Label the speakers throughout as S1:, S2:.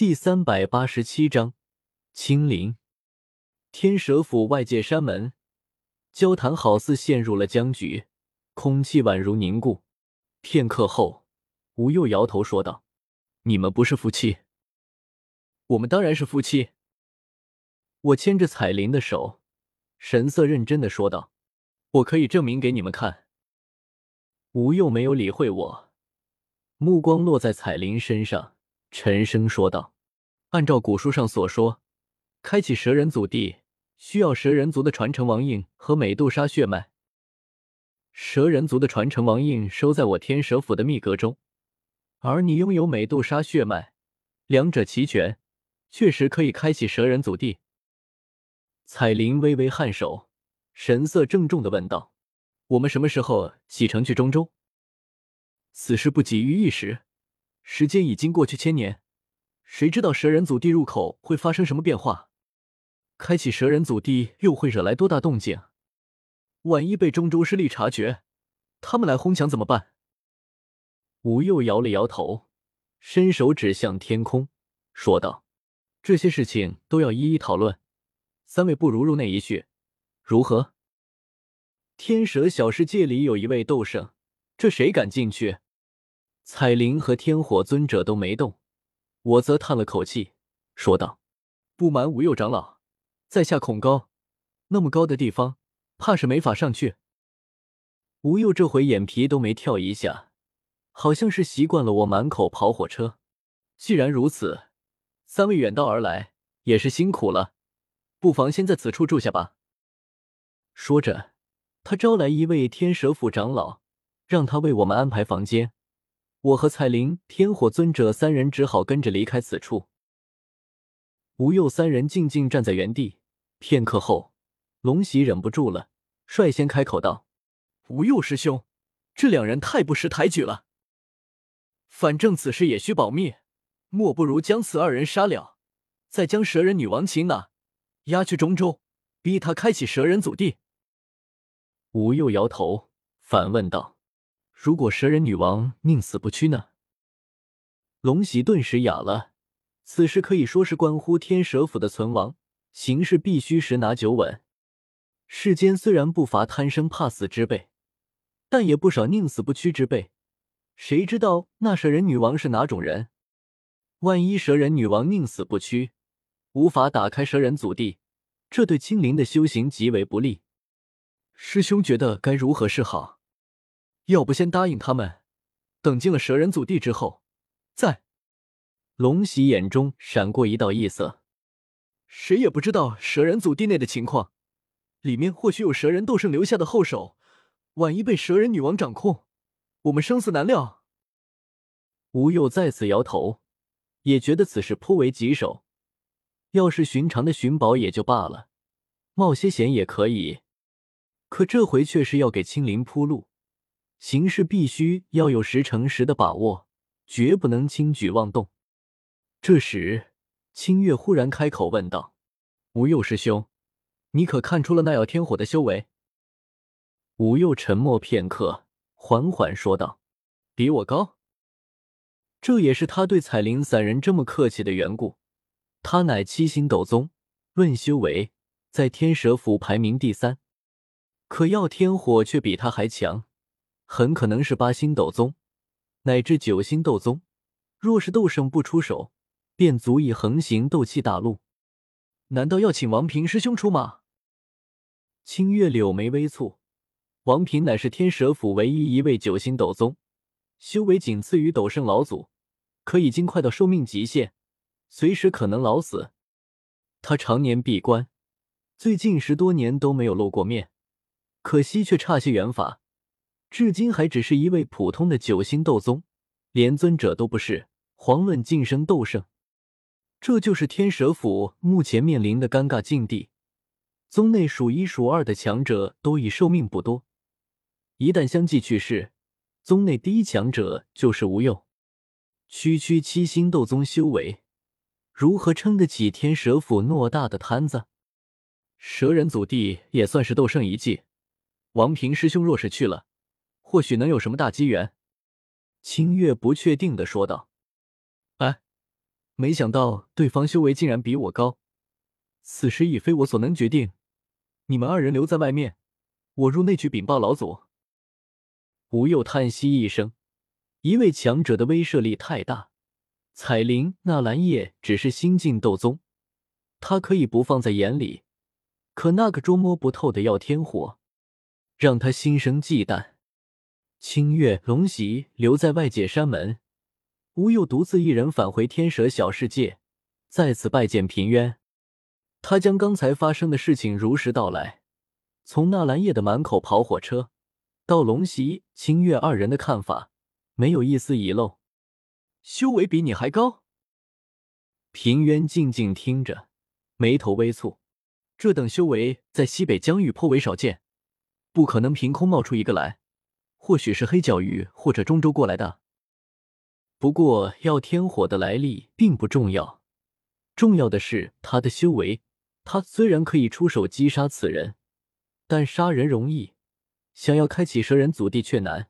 S1: 第三百八十七章，清零。天蛇府外界山门，交谈好似陷入了僵局，空气宛如凝固。片刻后，吴又摇头说道：“你们不是夫妻？
S2: 我们当然是夫妻。”
S1: 我牵着彩铃的手，神色认真的说道：“
S2: 我可以证明给你们看。”
S1: 吴又没有理会我，目光落在彩铃身上。沉声说道：“
S2: 按照古书上所说，开启蛇人祖地需要蛇人族的传承王印和美杜莎血脉。蛇人族的传承王印收在我天蛇府的秘阁中，而你拥有美杜莎血脉，两者齐全，确实可以开启蛇人祖地。”
S1: 彩铃微微颔首，神色郑重的问道：“
S2: 我们什么时候启程去中州？”此事不急于一时。时间已经过去千年，谁知道蛇人祖地入口会发生什么变化？开启蛇人祖地又会惹来多大动静？万一被中州势力察觉，他们来哄抢怎么办？
S1: 吴又摇了摇头，伸手指向天空，说道：“
S2: 这些事情都要一一讨论，三位不如入内一叙，如何？”
S1: 天蛇小世界里有一位斗圣，这谁敢进去？彩铃和天火尊者都没动，我则叹了口气，说道：“
S2: 不瞒吴右长老，在下恐高，那么高的地方，怕是没法上去。”
S1: 吴右这回眼皮都没跳一下，好像是习惯了我满口跑火车。
S2: 既然如此，三位远道而来，也是辛苦了，不妨先在此处住下吧。
S1: 说着，他招来一位天蛇府长老，让他为我们安排房间。我和彩铃、天火尊者三人只好跟着离开此处。吴佑三人静静站在原地，片刻后，龙喜忍不住了，率先开口道：“
S2: 吴佑师兄，这两人太不识抬举了。反正此事也需保密，莫不如将此二人杀了，再将蛇人女王擒拿，押去中州，逼他开启蛇人祖地。”
S1: 吴佑摇头，反问道。如果蛇人女王宁死不屈呢？龙喜顿时哑了。此事可以说是关乎天蛇府的存亡，行事必须十拿九稳。世间虽然不乏贪生怕死之辈，但也不少宁死不屈之辈。谁知道那蛇人女王是哪种人？万一蛇人女王宁死不屈，无法打开蛇人祖地，这对青灵的修行极为不利。
S2: 师兄觉得该如何是好？要不先答应他们，等进了蛇人祖地之后，再。
S1: 龙喜眼中闪过一道异色，
S2: 谁也不知道蛇人祖地内的情况，里面或许有蛇人斗圣留下的后手，万一被蛇人女王掌控，我们生死难料。
S1: 吴佑再次摇头，也觉得此事颇为棘手。要是寻常的寻宝也就罢了，冒些险也可以，可这回却是要给青灵铺路。行事必须要有十成十的把握，绝不能轻举妄动。这时，清月忽然开口问道：“
S2: 吴佑师兄，你可看出了那药天火的修为？”
S1: 吴佑沉默片刻，缓缓说道：“
S2: 比我高。”
S1: 这也是他对彩铃散人这么客气的缘故。他乃七星斗宗，论修为，在天蛇府排名第三，可药天火却比他还强。很可能是八星斗宗，乃至九星斗宗。若是斗圣不出手，便足以横行斗气大陆。
S2: 难道要请王平师兄出马？
S1: 清月柳眉微蹙。王平乃是天蛇府唯一一位九星斗宗，修为仅次于斗圣老祖，可已经快到寿命极限，随时可能老死。他常年闭关，最近十多年都没有露过面，可惜却差些缘法。至今还只是一位普通的九星斗宗，连尊者都不是，遑论晋升斗圣。这就是天蛇府目前面临的尴尬境地。宗内数一数二的强者都已寿命不多，一旦相继去世，宗内第一强者就是吴用。区区七星斗宗修为，如何撑得起天蛇府偌大的摊子？
S2: 蛇人祖地也算是斗圣遗迹，王平师兄若是去了。或许能有什么大机缘，
S1: 清月不确定的说道。
S2: 哎，没想到对方修为竟然比我高，此时已非我所能决定。你们二人留在外面，我入内去禀报老祖。
S1: 吴又叹息一声，一位强者的威慑力太大。彩铃、纳兰叶只是新晋斗宗，他可以不放在眼里，可那个捉摸不透的耀天火，让他心生忌惮。清月、龙袭留在外界山门。吴又独自一人返回天蛇小世界，再次拜见平渊。他将刚才发生的事情如实道来，从纳兰叶的满口跑火车，到龙袭、清月二人的看法，没有一丝遗漏。
S2: 修为比你还高？
S1: 平渊静静听着，眉头微蹙。
S2: 这等修为在西北疆域颇为少见，不可能凭空冒出一个来。或许是黑角域或者中州过来的。
S1: 不过，耀天火的来历并不重要，重要的是他的修为。他虽然可以出手击杀此人，但杀人容易，想要开启蛇人祖地却难。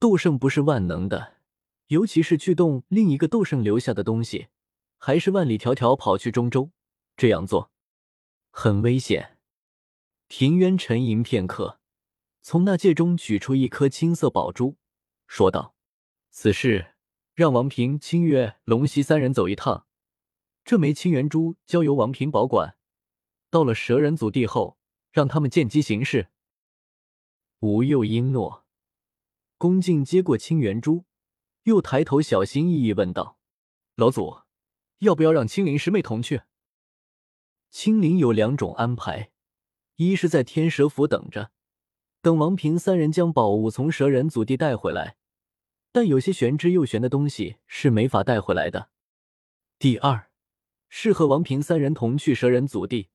S1: 斗圣不是万能的，尤其是去动另一个斗圣留下的东西，还是万里迢迢跑去中州，这样做很危险。平渊沉吟片刻，从那戒中取出一颗青色宝珠，说道：“此事。”让王平、清月、龙溪三人走一趟，这枚青元珠交由王平保管。到了蛇人祖地后，让他们见机行事。吴又应诺，恭敬接过青元珠，又抬头小心翼翼问道：“
S2: 老祖，要不要让青灵师妹同去？”
S1: 青灵有两种安排：一是在天蛇府等着，等王平三人将宝物从蛇人祖地带回来。但有些玄之又玄的东西是没法带回来的。第二，是和王平三人同去蛇人祖地，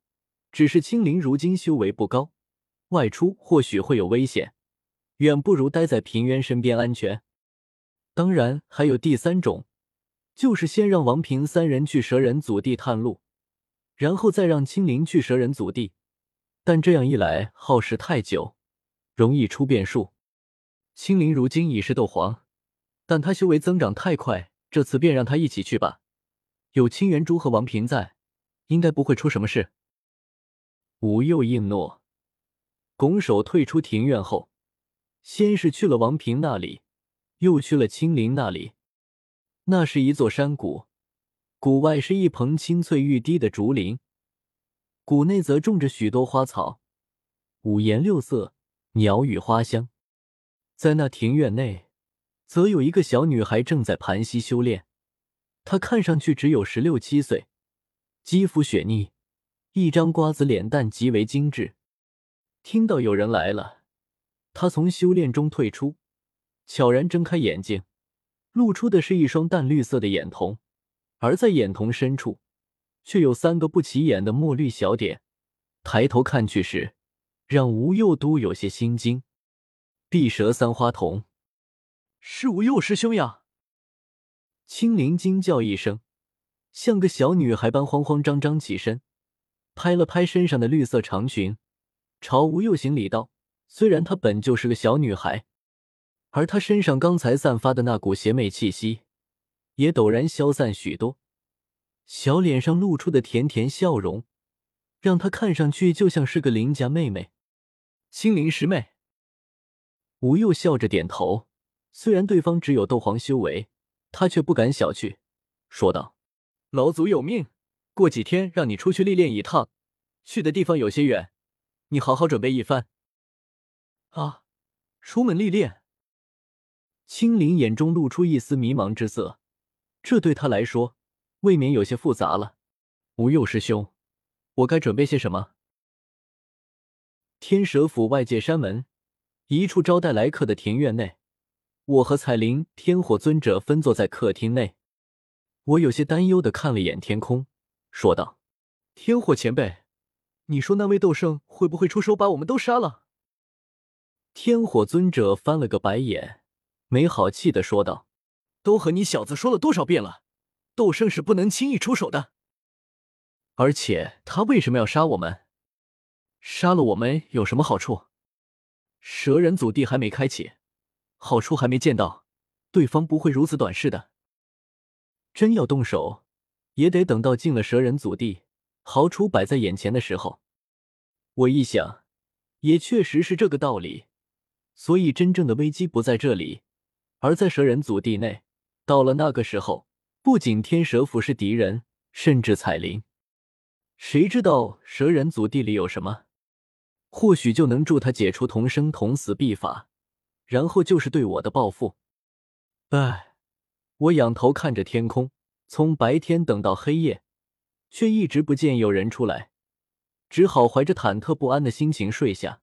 S1: 只是青灵如今修为不高，外出或许会有危险，远不如待在平原身边安全。当然，还有第三种，就是先让王平三人去蛇人祖地探路，然后再让青灵去蛇人祖地。但这样一来耗时太久，容易出变数。青灵如今已是斗皇。但他修为增长太快，这次便让他一起去吧。有青元珠和王平在，应该不会出什么事。吴又应诺，拱手退出庭院后，先是去了王平那里，又去了青灵那里。那是一座山谷，谷外是一棚青翠欲滴的竹林，谷内则种着许多花草，五颜六色，鸟语花香。在那庭院内。则有一个小女孩正在盘膝修炼，她看上去只有十六七岁，肌肤雪腻，一张瓜子脸蛋极为精致。听到有人来了，她从修炼中退出，悄然睁开眼睛，露出的是一双淡绿色的眼瞳，而在眼瞳深处，却有三个不起眼的墨绿小点。抬头看去时，让吴又都有些心惊。碧蛇三花瞳。
S2: 是吴幼师兄呀！
S1: 青灵惊叫一声，像个小女孩般慌慌张张起身，拍了拍身上的绿色长裙，朝吴佑行礼道：“虽然她本就是个小女孩，而她身上刚才散发的那股邪魅气息，也陡然消散许多，小脸上露出的甜甜笑容，让她看上去就像是个邻家妹妹。”
S2: 青灵师妹，
S1: 吴佑笑着点头。虽然对方只有斗皇修为，他却不敢小觑，说道：“
S2: 老祖有命，过几天让你出去历练一趟，去的地方有些远，你好好准备一番。”
S1: 啊，出门历练？青灵眼中露出一丝迷茫之色，这对他来说未免有些复杂了。
S2: 吴佑师兄，我该准备些什么？
S1: 天蛇府外界山门，一处招待来客的庭院内。我和彩铃、天火尊者分坐在客厅内，我有些担忧的看了眼天空，说道：“
S2: 天火前辈，你说那位斗圣会不会出手把我们都杀了？”
S1: 天火尊者翻了个白眼，没好气的说道：“
S2: 都和你小子说了多少遍了，斗圣是不能轻易出手的。
S1: 而且他为什么要杀我们？杀了我们有什么好处？蛇人祖地还没开启。”好处还没见到，对方不会如此短视的。真要动手，也得等到进了蛇人祖地，好处摆在眼前的时候。我一想，也确实是这个道理。所以，真正的危机不在这里，而在蛇人祖地内。到了那个时候，不仅天蛇府是敌人，甚至彩铃，谁知道蛇人祖地里有什么？或许就能助他解除同生同死秘法，然后就是对我的报复。唉，我仰头看着天空，从白天等到黑夜，却一直不见有人出来，只好怀着忐忑不安的心情睡下。